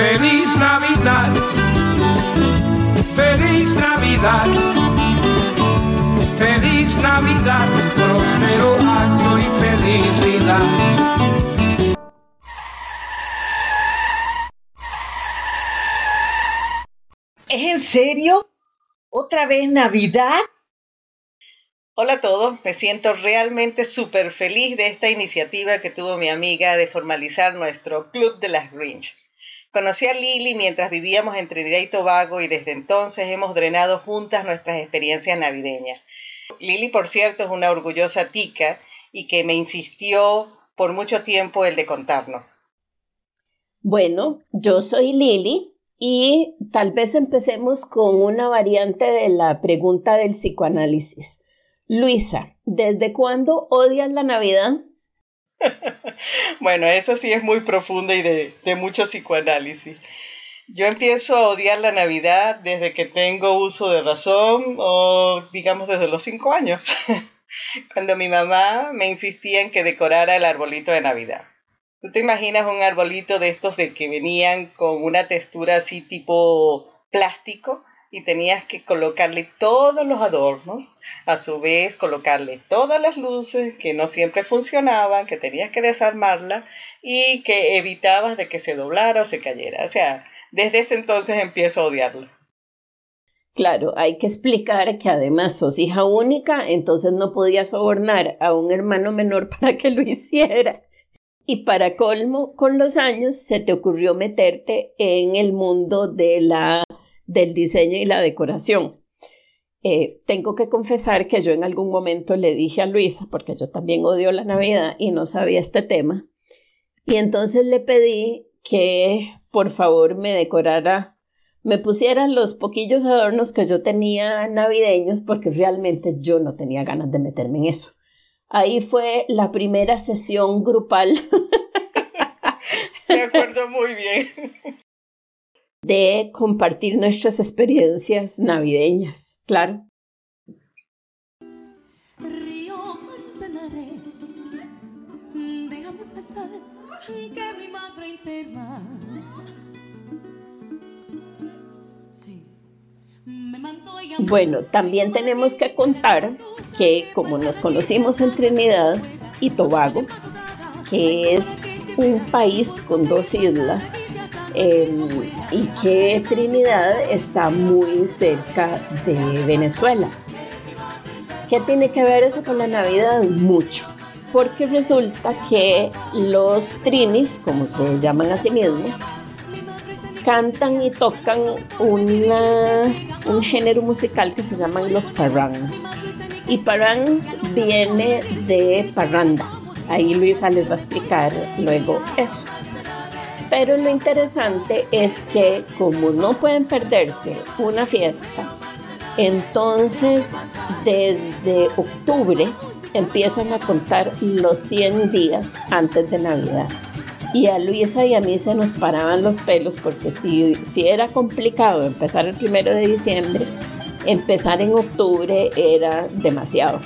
Feliz Navidad, feliz Navidad, feliz Navidad, próspero año y felicidad. ¿Es en serio? ¿Otra vez Navidad? Hola a todos, me siento realmente súper feliz de esta iniciativa que tuvo mi amiga de formalizar nuestro Club de las Grinch. Conocí a Lili mientras vivíamos en Trinidad y Tobago y desde entonces hemos drenado juntas nuestras experiencias navideñas. Lili, por cierto, es una orgullosa tica y que me insistió por mucho tiempo el de contarnos. Bueno, yo soy Lili y tal vez empecemos con una variante de la pregunta del psicoanálisis. Luisa, ¿desde cuándo odias la Navidad? bueno, eso sí es muy profunda y de, mucho psicoanálisis. Yo empiezo a odiar la Navidad desde que tengo uso de razón o digamos desde los cinco años, cuando mi mamá me insistía en que decorara el arbolito de Navidad. ¿Tú te imaginas un arbolito de estos de que venían con una textura así tipo plástico? Y tenías que colocarle todos los adornos, a su vez colocarle todas las luces que no siempre funcionaban, que tenías que desarmarla y que evitabas de que se doblara o se cayera. O sea, desde ese entonces empiezo a odiarla. Claro, hay que explicar que además sos hija única, entonces no podías sobornar a un hermano menor para que lo hiciera. Y para colmo, con los años se te ocurrió meterte en el mundo de la del diseño y la decoración. Eh, tengo que confesar que yo en algún momento le dije a Luisa, porque yo también odio la Navidad y no sabía este tema, y entonces le pedí que por favor me decorara, me pusiera los poquillos adornos que yo tenía navideños, porque realmente yo no tenía ganas de meterme en eso. Ahí fue la primera sesión grupal. Me acuerdo muy bien de compartir nuestras experiencias navideñas, claro. Bueno, también tenemos que contar que como nos conocimos en Trinidad y Tobago, que es un país con dos islas, Em, y que Trinidad está muy cerca de Venezuela. ¿Qué tiene que ver eso con la Navidad? Mucho, porque resulta que los trinis, como se llaman a sí mismos, cantan y tocan una, un género musical que se llaman los parrangs. Y parrangs viene de parranda. Ahí Luisa les va a explicar luego eso. Pero lo interesante es que como no pueden perderse una fiesta, entonces desde octubre empiezan a contar los 100 días antes de Navidad. Y a Luisa y a mí se nos paraban los pelos porque si, si era complicado empezar el primero de diciembre, empezar en octubre era demasiado.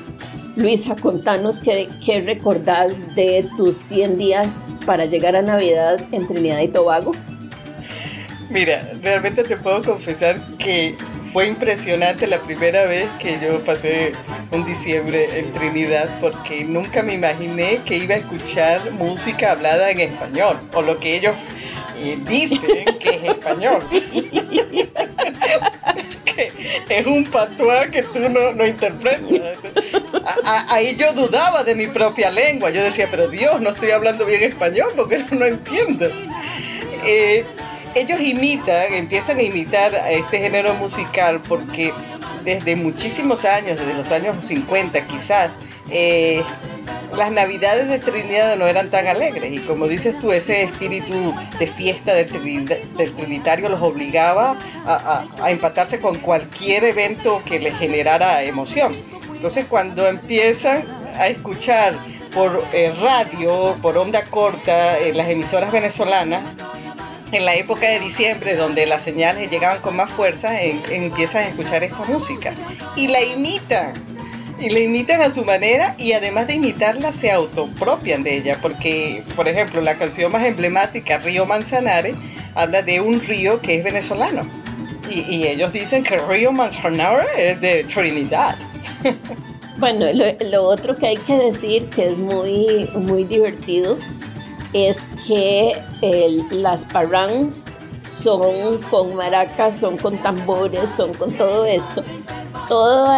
Luisa, contanos qué, qué recordás de tus 100 días para llegar a Navidad en Trinidad y Tobago. Mira, realmente te puedo confesar que fue impresionante la primera vez que yo pasé un diciembre en Trinidad porque nunca me imaginé que iba a escuchar música hablada en español o lo que ellos eh, dicen que es español. es un patuá que tú no, no interpretas. ahí yo dudaba de mi propia lengua. Yo decía, pero Dios, no estoy hablando bien español porque no entiendo. Eh, ellos imitan, empiezan a imitar a este género musical porque desde muchísimos años, desde los años 50 quizás, eh, las navidades de Trinidad no eran tan alegres y como dices tú, ese espíritu de fiesta del, Trinitario los obligaba a, empatarse con cualquier evento que les generara emoción. Entonces cuando empiezan a escuchar por eh, radio, por onda corta, en las emisoras venezolanas, en la época de diciembre, donde las señales llegaban con más fuerza, empiezan a escuchar esta música y la imitan y la imitan a su manera y además de imitarla se autopropian de ella, porque por ejemplo la canción más emblemática, Río Manzanares, habla de un río que es venezolano. Y, ellos dicen que el río Manzanares es de Trinidad. Bueno, lo, otro que hay que decir que es muy, muy divertido es que las parrangs son con maracas, son con tambores, son con todo esto. Todo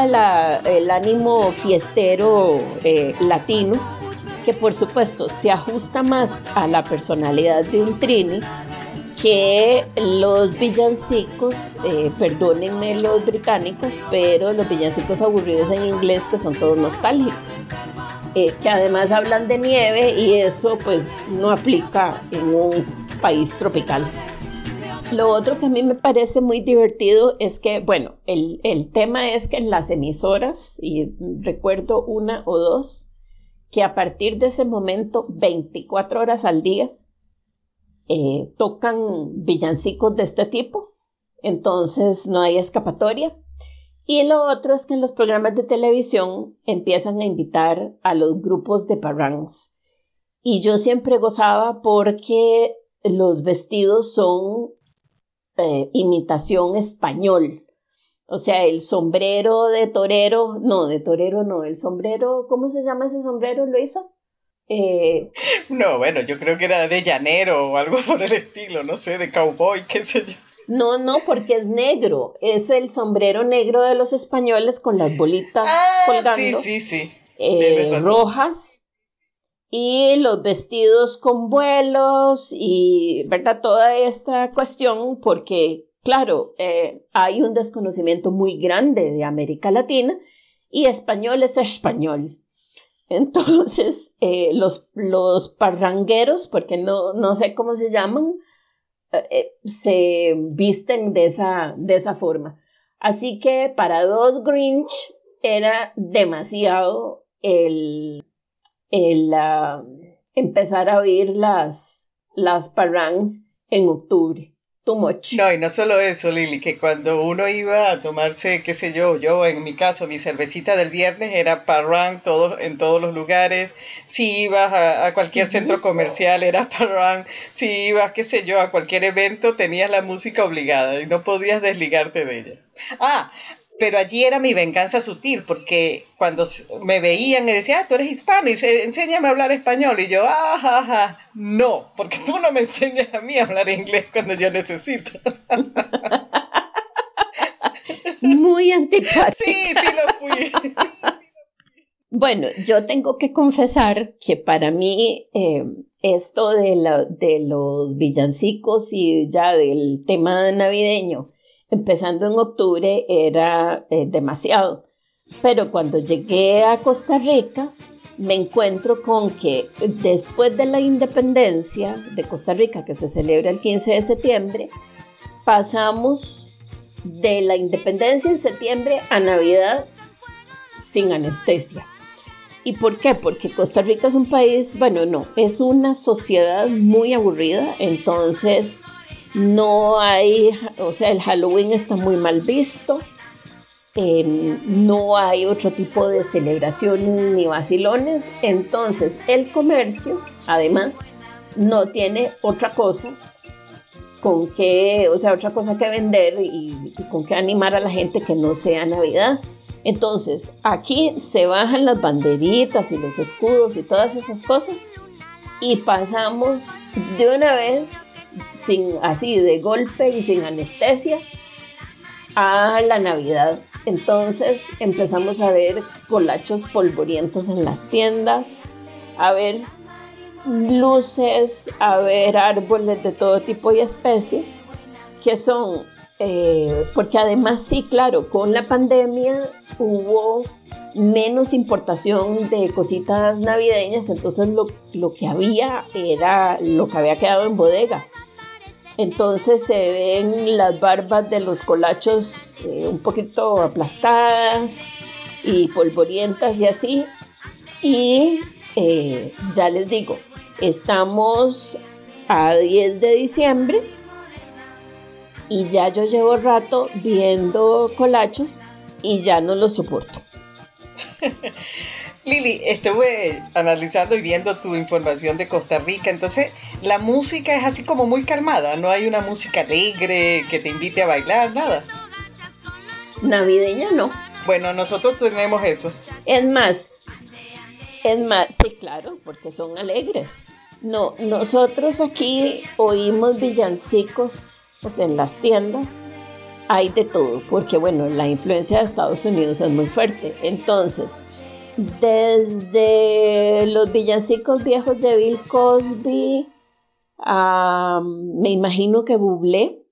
el ánimo fiestero eh, latino, que por supuesto se ajusta más a la personalidad de un trini que los villancicos, eh, perdónenme los británicos, pero los villancicos aburridos en inglés que son todos nostálgicos. Eh, que además hablan de nieve y eso pues no aplica en un país tropical. Lo otro que a mí me parece muy divertido es que, bueno, el, el tema es que en las emisoras, y recuerdo una o dos, que a partir de ese momento, 24 horas al día, eh, tocan villancicos de este tipo, entonces no hay escapatoria. Y lo otro es que en los programas de televisión empiezan a invitar a los grupos de parrangs. Y yo siempre gozaba porque los vestidos son eh, imitación español. O sea, el sombrero de torero, no, de torero no, el sombrero, ¿cómo se llama ese sombrero, Luisa? Eh, no, bueno, yo creo que era de llanero o algo por el estilo, no sé, de cowboy, qué sé yo. No, no, porque es negro. Es el sombrero negro de los españoles con las bolitas ah, colgando. Sí, sí, sí. Eh, rojas y los vestidos con vuelos y, ¿verdad? Toda esta cuestión porque, claro, eh, hay un desconocimiento muy grande de América Latina y español es español. Entonces, eh, los, los parrangueros, porque no, no sé cómo se llaman, eh, se visten de esa, de esa forma. Así que para dos Grinch era demasiado el el empezar a oír las, las parrangs en octubre. Too much. No, y no solo eso, Lili, que cuando uno iba a tomarse, qué sé yo, yo en mi caso, mi cervecita del viernes era parrang todo, en todos los lugares. Si ibas a, cualquier centro comercial era parrang. Si ibas, qué sé yo, a cualquier evento tenías la música obligada y no podías desligarte de ella. Ah, pero allí era mi venganza sutil, porque cuando me veían me decían, ah, tú eres hispano, y enséñame a hablar español, y yo, ah, no, porque tú no me enseñas a mí a hablar inglés cuando yo necesito. Muy antipático. Sí, sí lo fui. Bueno, yo tengo que confesar que para mí eh, esto de, de los villancicos y ya del tema navideño, empezando en octubre era eh, demasiado. Pero cuando llegué a Costa Rica, me encuentro con que después de la independencia de Costa Rica, que se celebra el 15 de septiembre, pasamos de la independencia en septiembre a Navidad sin anestesia. ¿Y por qué? Porque Costa Rica es un país, bueno, no, es una sociedad muy aburrida, entonces no hay, o sea, el Halloween está muy mal visto. Em, no hay otro tipo de celebraciones ni vacilones. Entonces, el comercio, además, no tiene otra cosa con que, o sea, otra cosa que vender y, y con que animar a la gente que no sea Navidad. Entonces, aquí se bajan las banderitas y los escudos y todas esas cosas y pasamos de una vez sin así de golpe y sin anestesia a la Navidad. Entonces empezamos a ver colachos polvorientos en las tiendas, a ver luces, a ver árboles de todo tipo y especie, que son, eh, porque además sí, claro, con la pandemia hubo menos importación de cositas navideñas, entonces lo, lo que había era lo que había quedado en bodega. Entonces se ven las barbas de los colachos eh, un poquito aplastadas y polvorientas y así. Y eh, ya les digo, estamos a 10 de diciembre y ya yo llevo rato viendo colachos y ya no los soporto. Lili, estuve analizando y viendo tu información de Costa Rica, entonces la música es así como muy calmada, no hay una música alegre que te invite a bailar, nada. Navideña no. Bueno, nosotros tenemos eso. Es más, es más, sí, claro, porque son alegres. No, nosotros aquí oímos villancicos pues, en las tiendas. Hay de todo, porque bueno, la influencia de Estados Unidos es muy fuerte. Entonces, desde los villancicos viejos de Bill Cosby, me imagino que Bublé,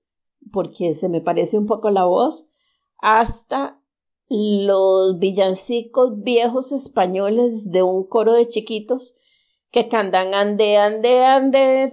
porque se me parece un poco la voz, hasta los villancicos viejos españoles de un coro de chiquitos que cantan ande, ande, ande,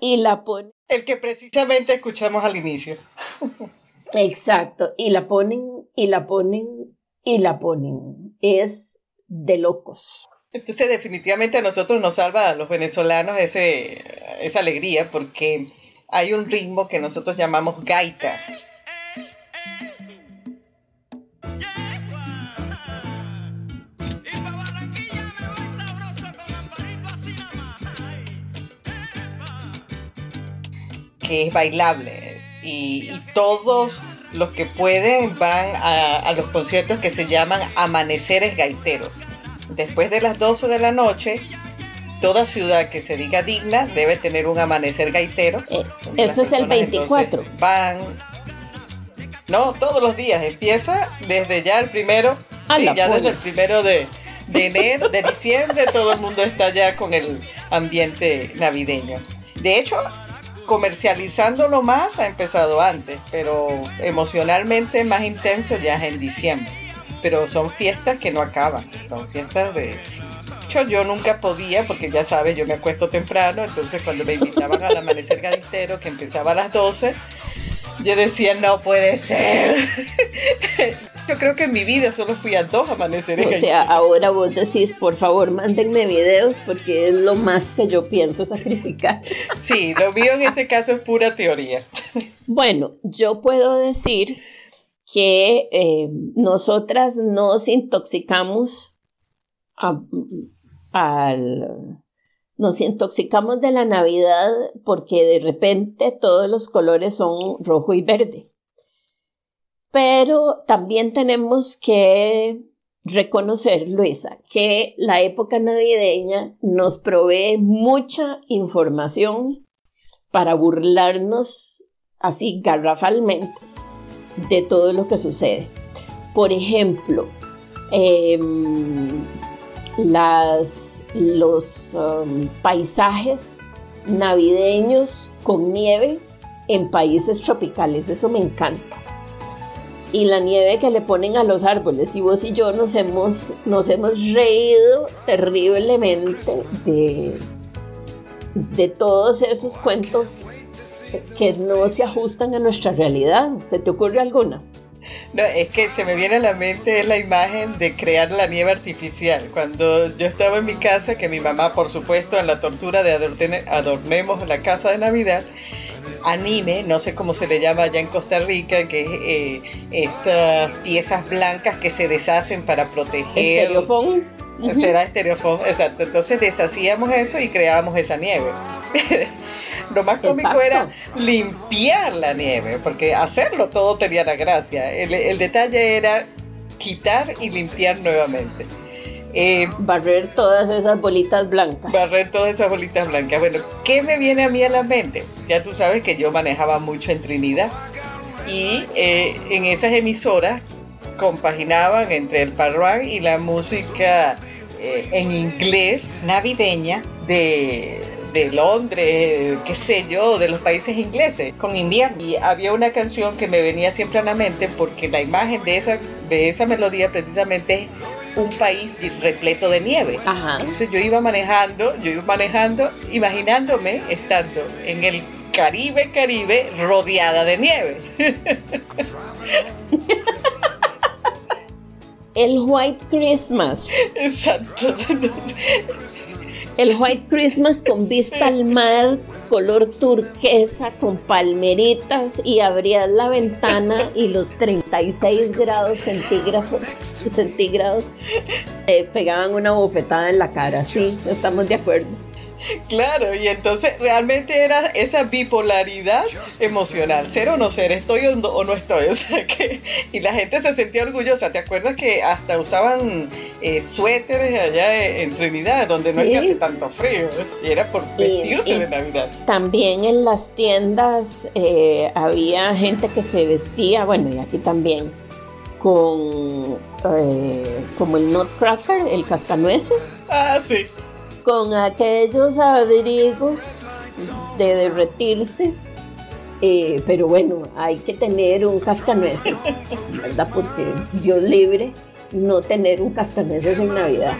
y la ponen. El que precisamente escuchamos al inicio. Exacto, y la ponen, y la ponen, y la ponen. Es de locos. Entonces definitivamente a nosotros nos salva a los venezolanos ese, esa alegría porque hay un ritmo que nosotros llamamos gaita. Que es bailable y, todos los que pueden van a, los conciertos que se llaman amaneceres gaiteros. Después de las 12 de la noche, toda ciudad que se diga digna debe tener un amanecer gaitero. Eh, eso es el 24. Van. No, todos los días. Empieza desde ya el primero. ya desde el primero de, de enero, de diciembre, todo el mundo está ya con el ambiente navideño. De hecho, comercializándolo más ha empezado antes, pero emocionalmente más intenso ya es en diciembre. Pero son fiestas que no acaban, son fiestas de... Yo, yo nunca podía, porque ya sabes, yo me acuesto temprano, entonces cuando me invitaban al amanecer gaditero, que empezaba a las 12, yo decía, no puede ser. Yo creo que en mi vida solo fui a dos amaneceres. O sea, ahora vos decís, por favor, mándenme videos porque es lo más que yo pienso sacrificar. Sí, lo mío en ese caso es pura teoría. Bueno, yo puedo decir que eh, nosotras nos intoxicamos al nos intoxicamos de la Navidad porque de repente todos los colores son rojo y verde. Pero también tenemos que reconocer, Luisa, que la época navideña nos provee mucha información para burlarnos así garrafalmente de todo lo que sucede. Por ejemplo, em, las, los um, paisajes navideños con nieve en países tropicales, eso me encanta y la nieve que le ponen a los árboles. Y vos y yo nos hemos, nos hemos reído terriblemente de, de todos esos cuentos que no se ajustan a nuestra realidad. ¿Se te ocurre alguna? No, es que se me viene a la mente la imagen de crear la nieve artificial. Cuando yo estaba en mi casa, que mi mamá, por supuesto, en la tortura de adornemos la casa de Navidad, anime, no sé cómo se le llama allá en Costa Rica, que es eh, estas piezas blancas que se deshacen para proteger. Estereofón. Será estereofón, exacto. Entonces deshacíamos eso y creábamos esa nieve. Lo más cómico era limpiar la nieve, porque hacerlo todo tenía la gracia. el detalle era quitar y limpiar nuevamente. Eh, barrer todas esas bolitas blancas. Barrer todas esas bolitas blancas. Bueno, ¿qué me viene a mí a la mente? Ya tú sabes que yo manejaba mucho en Trinidad y eh, en esas emisoras compaginaban entre el parrán y la música eh, en inglés navideña de, de Londres, qué sé yo, de los países ingleses, con invierno. Y había una canción que me venía siempre a la mente porque la imagen de esa, de esa melodía precisamente un país repleto de nieve. Entonces yo iba manejando, yo iba manejando, imaginándome estando en el Caribe, Caribe, rodeada de nieve. el White Christmas. Exacto. El White Christmas con vista al mar, color turquesa, con palmeritas y abrías la ventana y los 36 grados centígrados, centígrados eh, pegaban una bofetada en la cara. Sí, estamos de acuerdo. Claro, y entonces realmente era esa bipolaridad emocional, ser o no ser, estoy o no, estoy, o sea que, y la gente se sentía orgullosa, ¿te acuerdas que hasta usaban eh, suéteres allá en Trinidad, donde no es que hace tanto frío, y era por vestirse de Navidad? También en las tiendas eh, había gente que se vestía, bueno, y aquí también, con eh, como el nutcracker, el cascanueces. Ah, sí con aquellos abrigos de derretirse. Eh, pero bueno, hay que tener un cascanueces, ¿verdad? Porque Dios libre no tener un cascanueces en Navidad.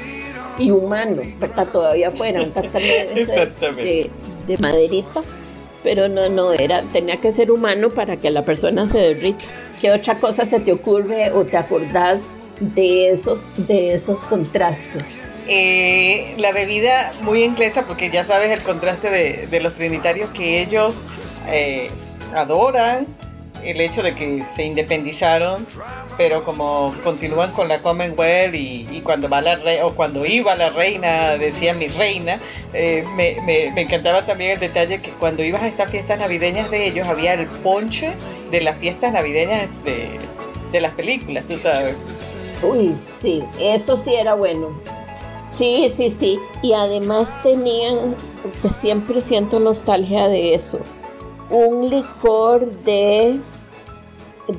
Y humano, ¿verdad? Todavía fuera un cascanueces de, de maderita. Pero no, no, era, tenía que ser humano para que la persona se derrita. ¿Qué otra cosa se te ocurre o te acordás de esos, de esos contrastes? Eh, la bebida muy inglesa, porque ya sabes el contraste de, los trinitarios que ellos eh, adoran el hecho de que se independizaron, pero como continúan con la Commonwealth y, cuando va la re o cuando iba la reina, decía mi reina, eh, me, me, encantaba también el detalle que cuando ibas a estas fiestas navideñas de ellos había el ponche de las fiestas navideñas de, de las películas, tú sabes. Uy, sí, eso sí era bueno. Sí, sí, sí. Y además tenían, que siempre siento nostalgia de eso, un licor de,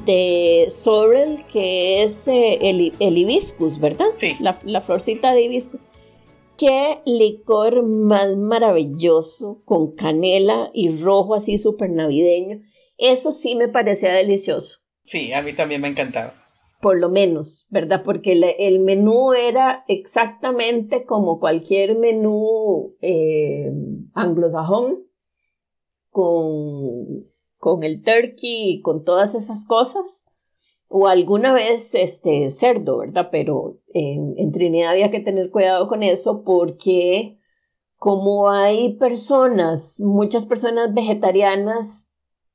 de sorrel que es eh, el, el, hibiscus, ¿verdad? Sí. La, la, florcita de hibiscus. Qué licor más maravilloso, con canela y rojo así súper navideño. Eso sí me parecía delicioso. Sí, a mí también me encantaba por lo menos, ¿verdad? Porque el menú era exactamente como cualquier menú eh, anglosajón, con, con el turkey y con todas esas cosas, o alguna vez este cerdo, ¿verdad? Pero en, en Trinidad había que tener cuidado con eso porque como hay personas, muchas personas vegetarianas,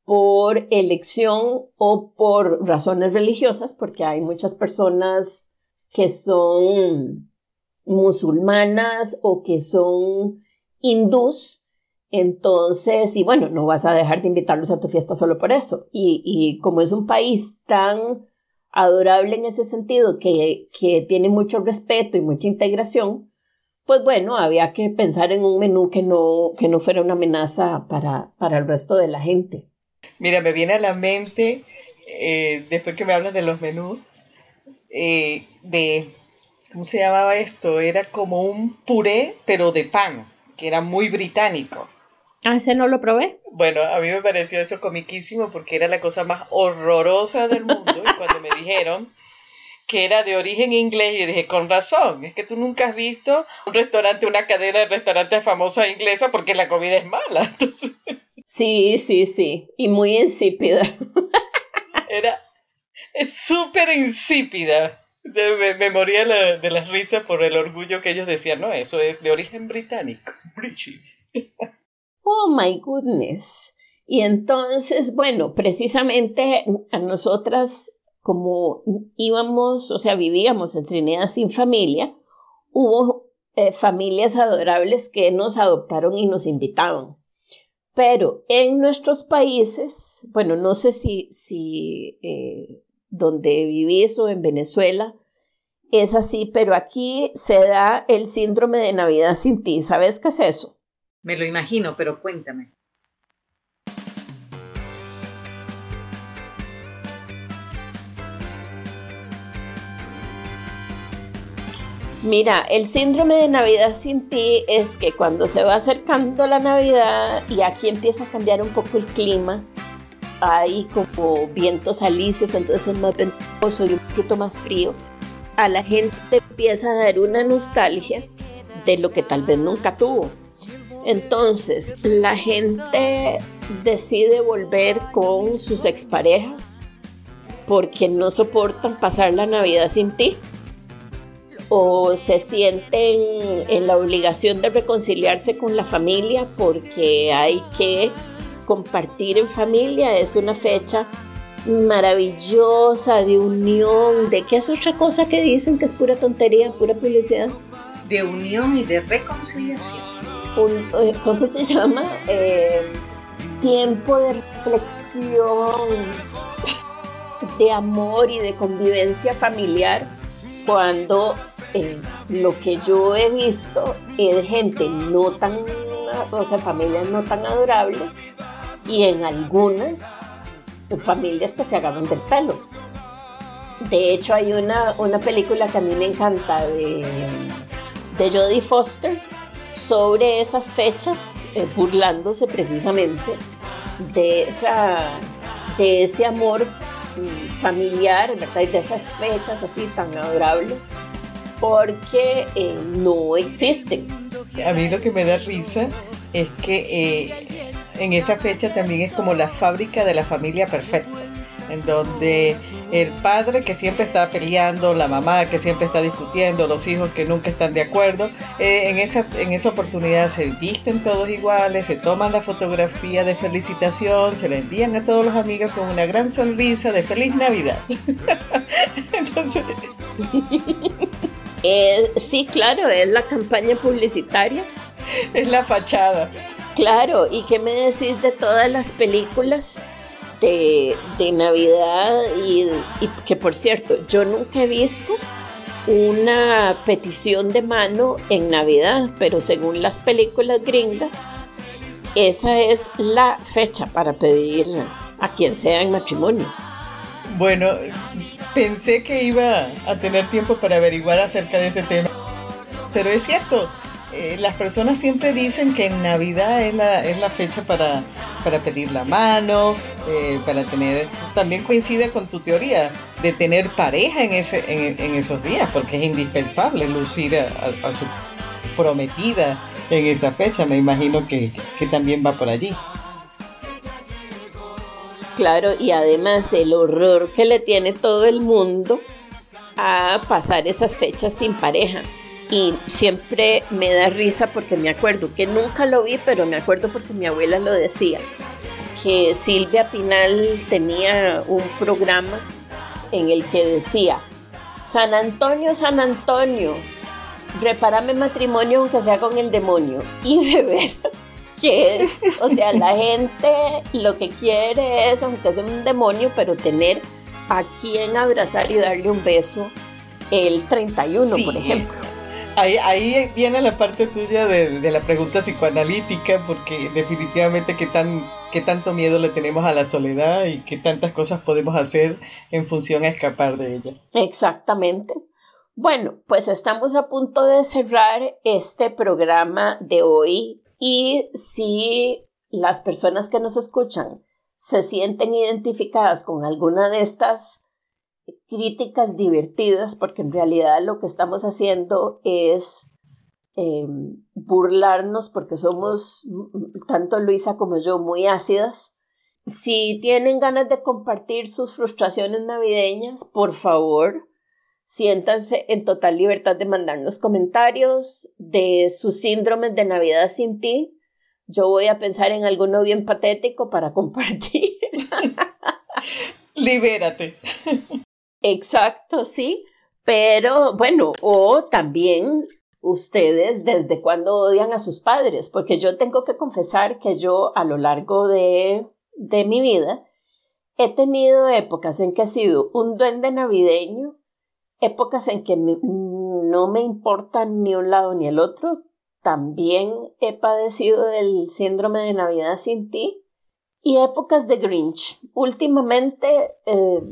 por elección o por razones religiosas, porque hay muchas personas que son musulmanas o que son hindús. Entonces, y bueno, no vas a dejar de invitarlos a tu fiesta solo por eso. Y, como es un país tan adorable en ese sentido, que, que tiene mucho respeto y mucha integración, pues bueno, había que pensar en un menú que no, que no fuera una amenaza para, para el resto de la gente. Mira, me viene a la mente, eh, después que me hablas de los menús, eh, de, ¿cómo se llamaba esto? Era como un puré, pero de pan, que era muy británico. Ah, ese no lo probé. Bueno, a mí me pareció eso comiquísimo porque era la cosa más horrorosa del mundo. y cuando me dijeron que era de origen inglés, yo dije, con razón, es que tú nunca has visto un restaurante, una cadena de restaurantes famosa inglesa porque la comida es mala. Entonces... Sí, sí, sí. Y muy insípida. Era súper insípida. Me, me moría de las risas por el orgullo que ellos decían, no, eso es de origen británico, British. Oh my goodness. Y entonces, bueno, precisamente a nosotras, como íbamos, o sea, vivíamos en Trinidad sin familia, hubo eh, familias adorables que nos adoptaron y nos invitaban. Pero en nuestros países, bueno, no sé si, si eh, donde vivís o en Venezuela es así, pero aquí se da el síndrome de Navidad sin ti. ¿Sabes qué es eso? Me lo imagino, pero cuéntame. Mira, el síndrome de Navidad sin ti es que cuando se va acercando la Navidad y aquí empieza a cambiar un poco el clima, hay como vientos alicios, entonces es más ventoso y un poquito más frío, a la gente empieza a dar una nostalgia de lo que tal vez nunca tuvo. Entonces, la gente decide volver con sus exparejas porque no soportan pasar la Navidad sin ti o se sienten en la obligación de reconciliarse con la familia porque hay que compartir en familia. Es una fecha maravillosa de unión, de qué es otra cosa que dicen que es pura tontería, pura publicidad. De unión y de reconciliación. Eh, ¿Cómo se llama? Eh, tiempo de reflexión, de amor y de convivencia familiar cuando eh, lo que yo he visto es gente no tan, o sea, familias no tan adorables y en algunas familias que se agarran del pelo. De hecho, hay una, una película que a mí me encanta de, de Jodie Foster sobre esas fechas, eh, burlándose precisamente de, esa, de ese amor familiar, ¿verdad? de esas fechas así tan adorables, porque eh, no existen. A mí lo que me da risa es que eh, en esa fecha también es como la fábrica de la familia perfecta, en donde el padre que siempre está peleando, la mamá que siempre está discutiendo, los hijos que nunca están de acuerdo, eh, en, esa, en esa oportunidad se visten todos iguales, se toman la fotografía de felicitación, se la envían a todos los amigos con una gran sonrisa de feliz Navidad. Entonces... Eh, sí, claro, es la campaña publicitaria. Es la fachada. Claro, ¿y qué me decís de todas las películas de, Navidad? Y, que por cierto, yo nunca he visto una petición de mano en Navidad, pero según las películas gringas, esa es la fecha para pedir a quien sea en matrimonio. Bueno, pensé que iba a tener tiempo para averiguar acerca de ese tema, pero es cierto, eh, las personas siempre dicen que en Navidad es la, es la fecha para, para pedir la mano, eh, para tener, también coincide con tu teoría de tener pareja en, ese, en, esos días, porque es indispensable lucir a, su prometida en esa fecha, me imagino que, que también va por allí. Claro, y además el horror que le tiene todo el mundo a pasar esas fechas sin pareja y siempre me da risa porque me acuerdo que nunca lo vi, pero me acuerdo porque mi abuela lo decía, que Silvia Pinal tenía un programa en el que decía, San Antonio, San Antonio, repárame matrimonio aunque sea con el demonio. Y de veras, que es, o sea, la gente lo que quiere es, aunque sea un demonio, pero tener a quien abrazar y darle un beso el 31, por ejemplo. Ahí, viene la parte tuya de, la pregunta psicoanalítica, porque definitivamente qué, tan, qué tanto miedo le tenemos a la soledad y qué tantas cosas podemos hacer en función a escapar de ella. Exactamente. Bueno, pues estamos a punto de cerrar este programa de hoy y si las personas que nos escuchan se sienten identificadas con alguna de estas críticas divertidas, porque en realidad lo que estamos haciendo es em, burlarnos porque somos, tanto Luisa como yo, muy ácidas. Si tienen ganas de compartir sus frustraciones navideñas, por favor, siéntanse en total libertad de mandarnos comentarios de sus síndromes de Navidad sin ti. Yo voy a pensar en alguno bien patético para compartir. Libérate. Exacto, sí, pero bueno, o también ustedes desde cuándo odian a sus padres, porque yo tengo que confesar que yo a lo largo de, de mi vida he tenido épocas en que he sido un duende navideño, épocas en que no me importa ni un lado ni el otro, también he padecido del síndrome de Navidad sin ti. Y épocas de Grinch. Últimamente eh,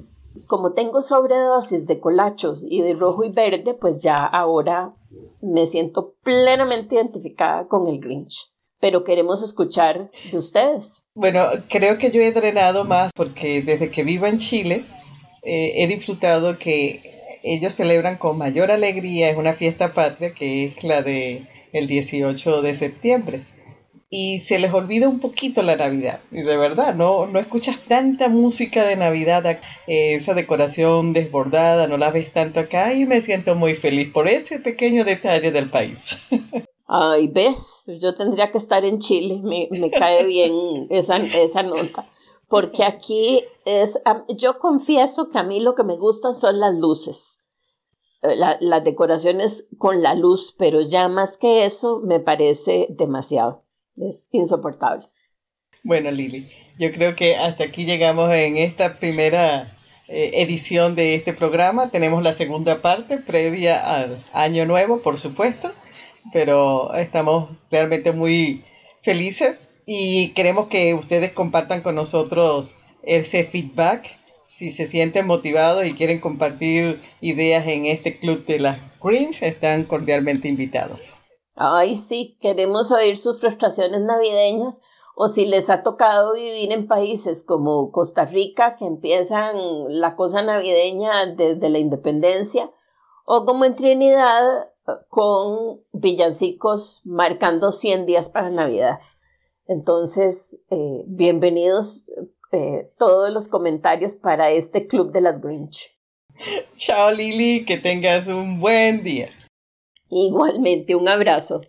como tengo sobredosis de colachos y de rojo y verde, pues ya ahora me siento plenamente identificada con el Grinch. Pero queremos escuchar de ustedes. Bueno, creo que yo he drenado más porque desde que vivo en Chile eh, he disfrutado que ellos celebran con mayor alegría, es una fiesta patria que es la de el 18 de septiembre. Y se les olvida un poquito la Navidad. Y de verdad, no, no escuchas tanta música de Navidad, eh, esa decoración desbordada, no la ves tanto acá y me siento muy feliz por ese pequeño detalle del país. Ay, ves, yo tendría que estar en Chile, me, cae bien esa, esa nota, porque aquí es, yo confieso que a mí lo que me gustan son las luces. Eh, las decoraciones con la luz, pero ya más que eso me parece demasiado. Es insoportable. Bueno, Lili, yo creo que hasta aquí llegamos en esta primera eh, edición de este programa. Tenemos la segunda parte previa al año nuevo, por supuesto, pero estamos realmente muy felices y queremos que ustedes compartan con nosotros ese feedback. Si se sienten motivados y quieren compartir ideas en este club de las Grinch, están cordialmente invitados. Ay, sí, queremos oír sus frustraciones navideñas o si les ha tocado vivir en países como Costa Rica, que empiezan la cosa navideña desde la independencia, o como en Trinidad, con villancicos marcando 100 días para Navidad. Entonces, eh, bienvenidos eh, todos los comentarios para este Club de las Grinch. Chao Lili, que tengas un buen día. Igualmente, un abrazo.